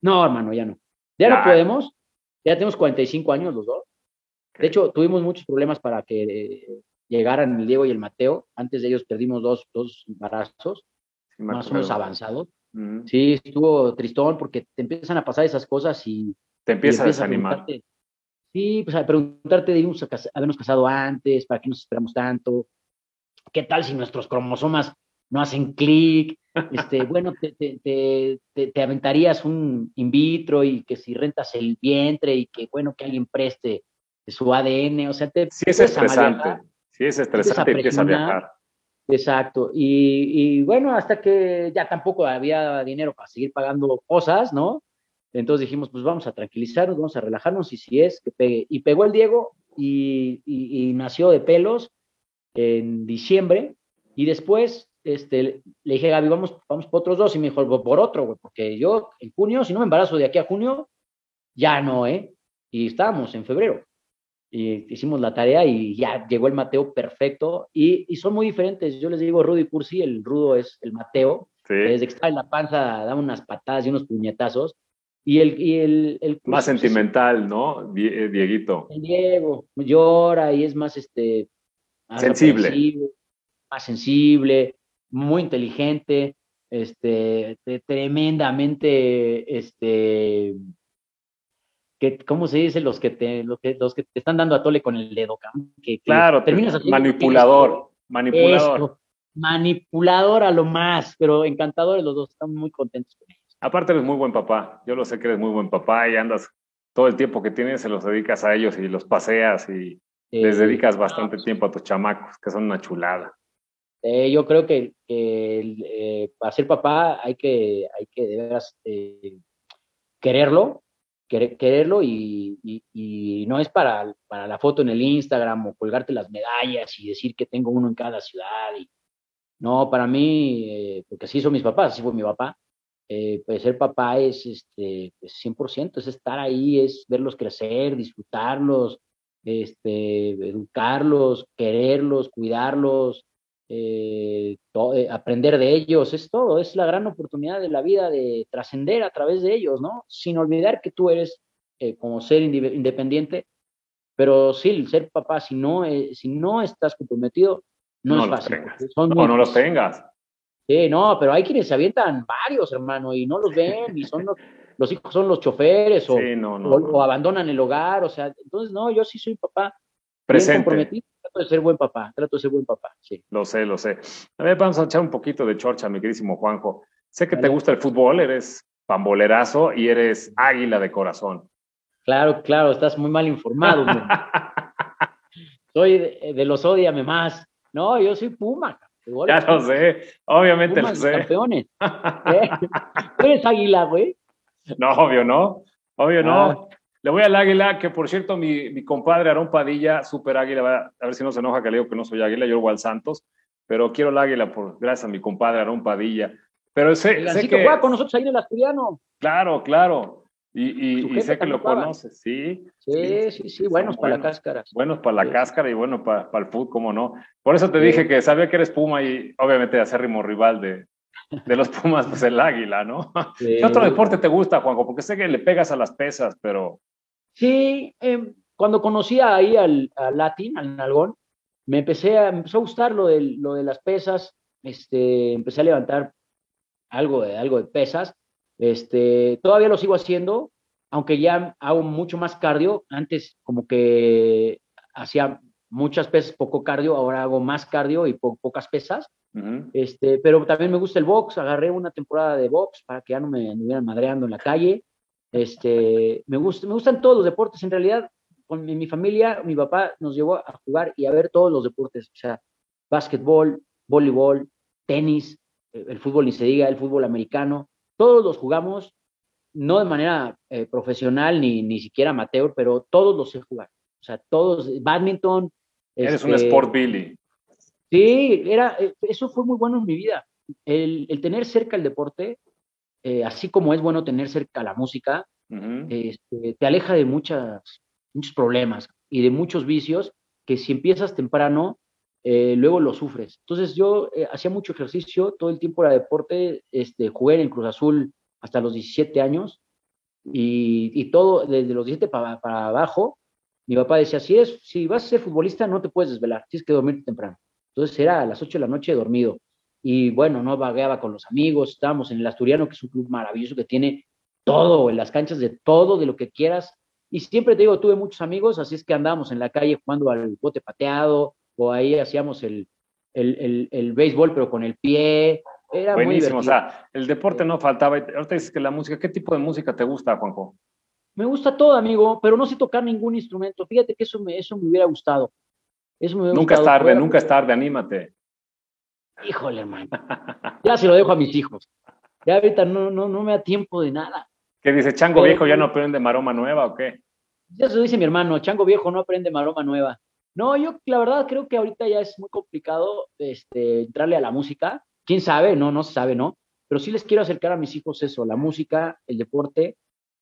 No, hermano, ya no. Ya, ya. no podemos. Ya tenemos 45 años los dos. De hecho, tuvimos muchos problemas para que llegaran el Diego y el Mateo. Antes de ellos perdimos dos, dos embarazos. más o menos avanzado. Sí, estuvo tristón porque te empiezan a pasar esas cosas y... Te empieza a desanimar. sí, pues a preguntarte, debimos habernos casado antes, ¿para qué nos esperamos tanto? ¿Qué tal si nuestros cromosomas no hacen clic? Este, bueno, te, te, te, aventarías un in vitro y que si rentas el vientre y que, bueno, que alguien preste su ADN, o sea, te... Sí es estresante, sí es estresante, empieza a viajar. Exacto. Y, bueno, hasta que ya tampoco había dinero para seguir pagando cosas, ¿no? Entonces dijimos, pues vamos a tranquilizarnos, vamos a relajarnos y si es que pegue. Y pegó el Diego y, nació de pelos en diciembre y después este, le dije, Gaby, vamos, vamos por otros dos y me dijo, por otro, güey, porque yo en junio, si no me embarazo de aquí a junio, ya no, ¿eh? Y estábamos en febrero y hicimos la tarea y ya llegó el Mateo perfecto. Y, son muy diferentes. Yo les digo Rudy Cursi, el rudo es el Mateo. Desde que está en la panza da unas patadas y unos puñetazos. Y el, y el, más sentimental, ¿no? Eh, Dieguito. El Diego llora y es más este sensible. Más sensible, muy inteligente, este, tremendamente este, ¿cómo se dice? Los que te, los que, los que te están dando a tole con el dedo, que, claro, terminas manipulador, manipulador. manipulador a lo más, pero encantadores los dos, están muy contentos con ellos. Aparte eres muy buen papá, yo lo sé que eres muy buen papá y andas todo el tiempo que tienes se los dedicas a ellos y los paseas y les dedicas bastante tiempo a tus chamacos, que son una chulada. Eh, yo creo que, eh, para ser papá hay que, hay que de veras eh, quererlo, quererlo y, no es para, para, la foto en el Instagram o colgarte las medallas y decir que tengo uno en cada ciudad. Y, no, para mí, eh, porque así son mis papás, así fue mi papá, eh, pues ser papá es este, pues 100%, es estar ahí, es verlos crecer, disfrutarlos, este, educarlos, quererlos, cuidarlos, eh, eh, aprender de ellos, es todo, es la gran oportunidad de la vida de trascender a través de ellos, ¿no? Sin olvidar que tú eres eh, como ser independiente, pero sí, el ser papá, si no, si no estás comprometido, no, es fácil. no, no los tengas. Sí, no, pero hay quienes se avientan varios, hermano, y no los ven, y son los, hijos son los choferes, o, o, abandonan el hogar, o sea, entonces, no, yo sí soy papá. Presente. comprometido trato de ser buen papá, trato de ser buen papá, sí. Lo sé, lo sé. A ver, vamos a echar un poquito de chorcha, mi queridísimo Juanjo. Sé que te gusta el fútbol, eres pambolerazo y eres águila de corazón. Claro, claro, estás muy mal informado. soy de, los odiame más. No, yo soy Puma. Ya lo sé, obviamente lo sé. Campeones. ¿Eh? ¿Tú eres águila, güey? No, obvio no. Obvio no. Le voy al águila, que por cierto, mi, mi compadre Aarón Padilla, super águila, a ver si no se enoja que le digo que no soy águila, yo voy al Santos, pero quiero el águila por, gracias a mi compadre Aarón Padilla. Pero sé, sé que juega con nosotros ahí en el Asturiano. Claro, claro. Y, y, sé que lo conoces, sí. Sí, sí, sí, buenos para la cáscara. Buenos para la cáscara y bueno para, para el fútbol, cómo no. Por eso te dije que sabía que eres Puma y obviamente acérrimo rival de, de los Pumas, pues el águila, ¿no? ¿Qué otro deporte te gusta, Juanjo? Porque sé que le pegas a las pesas, pero Sí, em, cuando conocí ahí al, Latin, al Nalgón, me empecé a, empezó a gustar lo de, lo de las pesas, este, empecé a levantar algo de, algo de pesas, este, todavía lo sigo haciendo, aunque ya hago mucho más cardio, antes como que hacía muchas pesas, poco cardio, ahora hago más cardio y pocas pesas, este, pero también me gusta el box, agarré una temporada de box para que ya no me anduvieran madreando en la calle, este, me, gusta, me gustan todos los deportes. En realidad, con mi, familia, mi papá nos llevó a jugar y a ver todos los deportes. O sea, básquetbol, voleibol, tenis, eh, el fútbol ni se diga, el fútbol americano. Todos los jugamos, no de manera eh, profesional ni, ni siquiera amateur, pero todos los sé jugar. O sea, todos, badminton. Eres un este, sport Billy. Sí, era, eh, eso fue muy bueno en mi vida. El, el tener cerca el deporte eh, así como es bueno tener cerca la música, este, te aleja de muchas, muchos problemas y de muchos vicios que si empiezas temprano, eh, luego lo sufres. Entonces yo eh, hacía mucho ejercicio, todo el tiempo era deporte, este, jugué en el Cruz Azul hasta los 17 años y, todo desde los 17 para, para, abajo. Mi papá decía, si, es, si vas a ser futbolista no te puedes desvelar, tienes que dormir temprano. Entonces era a las 8 de la noche dormido y bueno, no vagueaba con los amigos, estábamos en el Asturiano, que es un club maravilloso que tiene todo, en las canchas de todo, de lo que quieras. Y siempre te digo, tuve muchos amigos, así es que andábamos en la calle jugando al bote pateado, o ahí hacíamos el, el, el, el béisbol, pero con el pie. Era Buenísimo, muy o sea, el deporte no faltaba. Ahorita dices que la música, ¿qué tipo de música te gusta, Juanjo? Me gusta todo, amigo, pero no sé tocar ningún instrumento. Fíjate que eso me, eso me hubiera gustado. Eso me hubiera nunca gustado. es tarde, Poder- nunca es tarde, anímate. Híjole, hermano. Ya se lo dejo a mis hijos. Ya ahorita no, no, no me da tiempo de nada. ¿Qué dice Chango Pero- Viejo ya no aprende maroma nueva o qué? Ya se lo dice mi hermano, Chango Viejo no aprende maroma nueva. No, yo la verdad creo que ahorita ya es muy complicado este, entrarle a la música. ¿Quién sabe? No, no se sabe, ¿no? Pero sí les quiero acercar a mis hijos eso, la música, el deporte,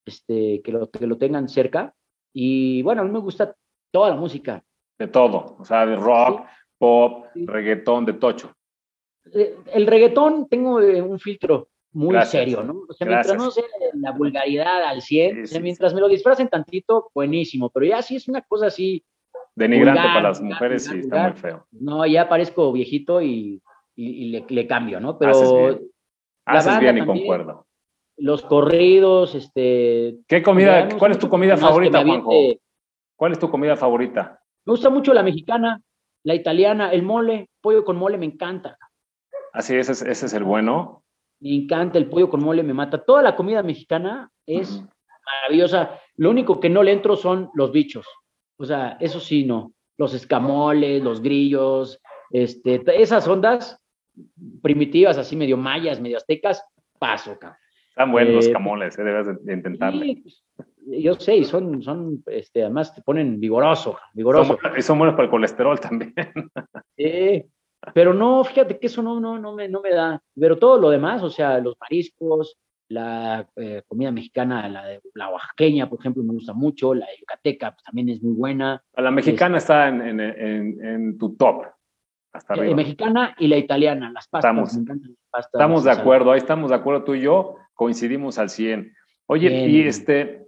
este, que, lo, que lo tengan cerca. Y bueno, a mí me gusta toda la música. De todo, o sea, de rock, pop, Sí. reggaetón, de tocho. Eh, El reggaetón tengo eh, un filtro muy Gracias. serio, ¿no? O sea, mientras no sea la vulgaridad al 100, Sí, o sea, sí, mientras me lo disfracen tantito, buenísimo. Pero ya sí es una cosa así, Denigrante Vulgar, para las mujeres, vulgar, sí, está muy feo. no, ya parezco viejito y, y- y le, le cambio, ¿no? Pero Haces bien. Haces y también. concuerdo. los corridos, este... ¿Qué comida, cuál es tu comida favorita, Juanjo? ¿Cuál es tu comida favorita? Me gusta mucho la mexicana, la italiana, el mole, pollo con mole me encanta. Así, ese es, ese es el bueno. Me encanta el pollo con mole, me mata. Toda la comida mexicana es maravillosa. Lo único que no le entro son los bichos. O sea, eso sí, no. Los escamoles, los grillos, este, esas ondas primitivas, así medio mayas, medio aztecas, paso, cabrón. Están buenos los Eh, camoles, eh, debes de, intentarle. Sí, pues, yo sé, y son, son, este, además te ponen vigoroso, Son, vigoroso. y son buenos para el colesterol también. Sí, pero no, fíjate que eso no, no, no, me, no me da. Pero todo lo demás, o sea, los mariscos, la eh, comida mexicana, la, de, la oaxaqueña, por ejemplo, me gusta mucho, la yucateca pues, también es muy buena, La mexicana está en, en- en- en tu top. Hasta Eh, arriba. mexicana y la italiana, las pastas, Estamos- me encantan las pastas. Estamos de acuerdo, ahí estamos de acuerdo tú y yo, coincidimos al 100. Oye, Bien. y este,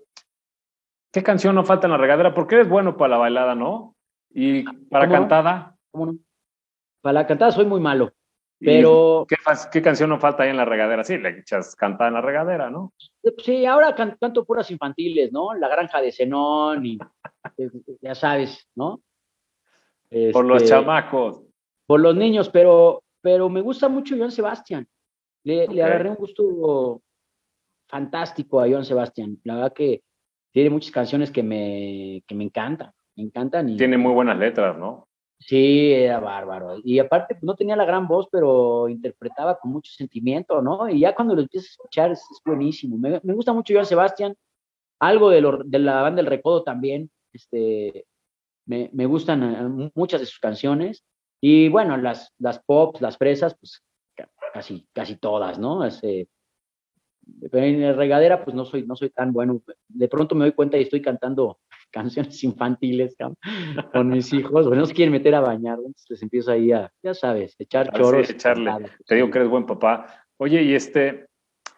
¿qué canción no falta en la regadera? Porque eres bueno para la bailada, ¿no? Y para ¿Cómo no? cantada. ¿cómo no? Para la cantada soy muy malo, ¿y pero ¿qué, canción no falta ahí en la regadera? Sí, le echas cantada en la regadera, ¿no? sí, ahora can- canto puras infantiles, ¿no? La granja de Zenón y eh, ya sabes, ¿no? Por los Este, chamacos. por los niños, pero, pero me gusta mucho Joan Sebastián. Le, le Ok. agarré un gusto fantástico a Joan Sebastián. La verdad que tiene muchas canciones que me, que me encantan, me encantan. Y, Tiene muy buenas letras, ¿no? Sí, era bárbaro. Y aparte, no tenía la gran voz, pero interpretaba con mucho sentimiento, ¿no? Y ya cuando lo empiezas a escuchar es, es buenísimo. Me, gusta mucho Joan Sebastián. Algo de, lo- de la banda El Recodo también. Este, me, gustan eh, muchas de sus canciones. Y bueno, las, las pops, las fresas, pues ca- casi, casi todas, ¿no? Este, pero en la regadera, pues no soy, no soy tan bueno. De pronto me doy cuenta y estoy cantando canciones infantiles con mis hijos. Bueno, no se quieren meter a bañar, entonces les empiezo ahí a, ya sabes, echar choros. echarle. Te digo que eres buen papá. Oye, y este,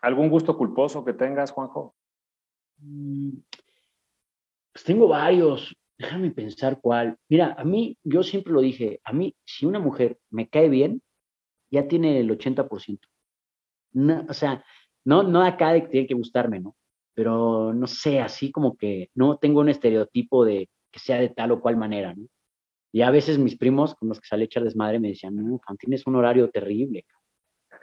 ¿algún gusto culposo que tengas, Juanjo? Mm, Pues tengo varios. Déjame pensar cuál. Mira, a mí, yo siempre lo dije, a mí, si una mujer me cae bien, ya tiene el 80%. No, o sea, no, no acá de que tiene que gustarme, ¿no? Pero no sé, así como que no tengo un estereotipo de que sea de tal o cual manera, ¿no? Y a veces mis primos, con los que sale a echar desmadre, me decían, no, Juan, tienes un horario terrible.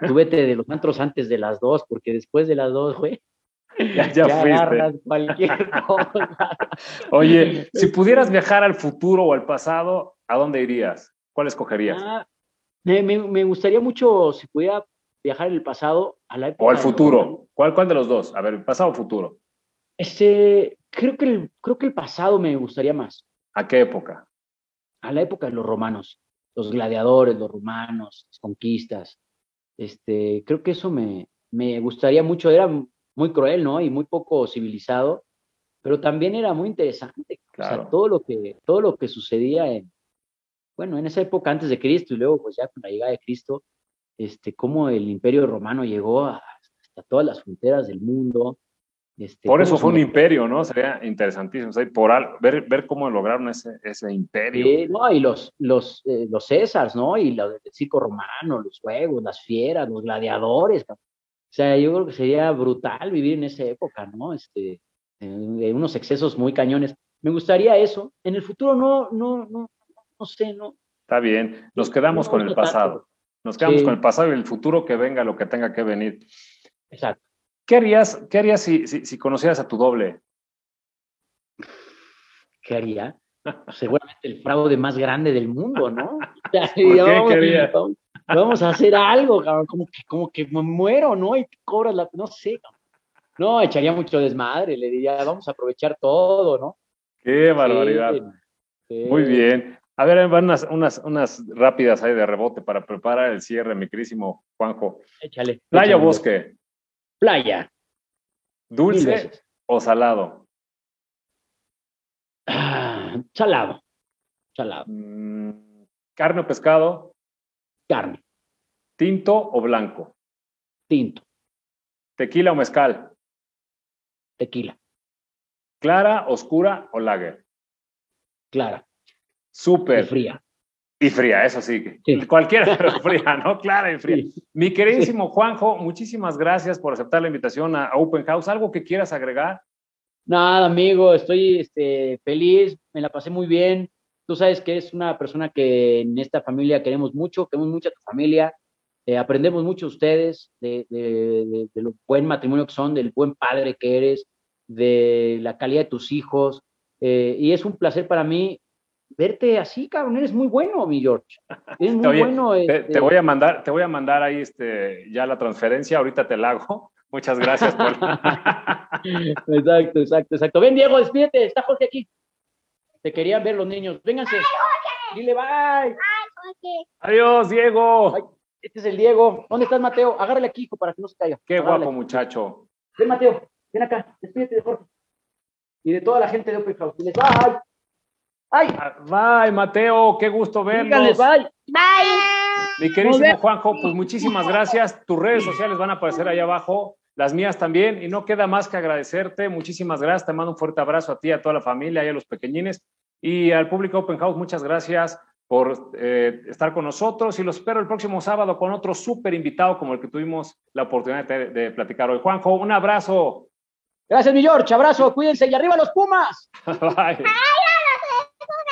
Tú vete de los antros antes de las dos, porque después de las dos, güey, Ya, ya agarras cualquier cosa. Oye, si pudieras viajar al futuro o al pasado, ¿a dónde irías? ¿Cuál escogerías? Ah, me gustaría mucho, si pudiera viajar en el pasado, a la época. ¿O al futuro? ¿Cuál, ¿Cuál de los dos? A ver, pasado o futuro. Este, creo que, el, creo que el pasado me gustaría más. ¿A qué época? A la época de los romanos, los gladiadores, los romanos, las conquistas. Este, creo que eso me, me gustaría mucho. Era muy cruel, ¿no? Y muy poco civilizado, pero también era muy interesante. O Claro. sea, todo lo que, todo lo que sucedía en, bueno, en esa época antes de Cristo y luego, pues ya con la llegada de Cristo, este, cómo el imperio romano llegó a- hasta todas las fronteras del mundo, Este, por eso fue un imperio, ¿no? Sería interesantísimo. o sea, por al- ver, ver cómo lograron ese, ese imperio. No, y los, los, eh, los Césars, ¿no? Y lo del circo romano, los juegos, las fieras, los gladiadores. O sea, yo creo que sería brutal vivir en esa época, ¿no? Este, en, en unos excesos muy cañones. Me gustaría eso. En el futuro no, no, no, no sé, no. Está bien. Nos quedamos No con el pasado. Nos quedamos Sí. con el pasado y el futuro que venga, lo que tenga que venir. Exacto. ¿Qué harías, qué harías si, si, si conocieras a tu doble? ¿Qué haría? Seguramente el fraude más grande del mundo, ¿no? Vamos, ¿Qué haría? vamos- vamos a hacer algo, cabrón, como que, como que me muero, ¿no? Y cobras la, no sé, cabrón. No, echaría mucho desmadre, le diría, vamos a aprovechar todo, ¿no? Qué barbaridad. Sí, sí. Muy bien. A ver, van unas, unas, unas rápidas ahí de rebote para preparar el cierre, mi querísimo Juanjo. Échale. ¿Playa o bosque? Playa. ¿Dulce o salado? Ah, salado. Salado. Mm, ¿Carne o pescado? Carne. ¿Tinto o blanco? Tinto. ¿Tequila o mezcal? Tequila. ¿Clara, oscura o lager? Clara. Y Súper. fría. Y fría, eso sí. Sí. Cualquiera, pero fría, ¿no? Clara y fría. Sí. Mi queridísimo Juanjo, muchísimas gracias por aceptar la invitación a Open House. ¿Algo que quieras agregar? Nada, amigo, estoy este, feliz, me la pasé muy bien. Tú sabes que es una persona que en esta familia queremos mucho, queremos mucho a tu familia, eh, aprendemos mucho de ustedes, de, de, de- de lo buen matrimonio que son, del buen padre que eres, de la calidad de tus hijos. eh, y es un placer para mí verte así, cabrón, eres muy bueno, mi George. Eres muy Oye, bueno. Te, este, te voy a mandar, te voy a mandar ahí este, ya la transferencia, ahorita te la hago. Muchas gracias por. Exacto, exacto, exacto. Ven, Diego, despídete, está Jorge aquí. Te querían ver los niños. Vénganse. Dile bye. Adiós, Diego. Ay. Este es el Diego. ¿Dónde estás, Mateo? Agárrale aquí, hijo, para que no se caiga. Qué Agárrale. guapo muchacho. Ven, Mateo. Ven acá. Despídete de Jorge. Y de toda la gente de Open House. Diles bye. Ay, Ah, Bye, Mateo. Qué gusto díganles verlos. bye. Mi vemos. Juanjo, pues muchísimas gracias. Tus redes sociales van a aparecer ahí abajo, las mías también. Y no queda más que agradecerte. Muchísimas gracias. Te mando un fuerte abrazo a ti, a toda la familia y a los pequeñines. Y al público Open House, muchas gracias por eh, estar con nosotros. Y los espero el próximo sábado con otro súper invitado como el que tuvimos la oportunidad de, de platicar hoy. Juanjo, un abrazo. Gracias, mi George. Abrazo. Cuídense. Y arriba los Pumas. Bye.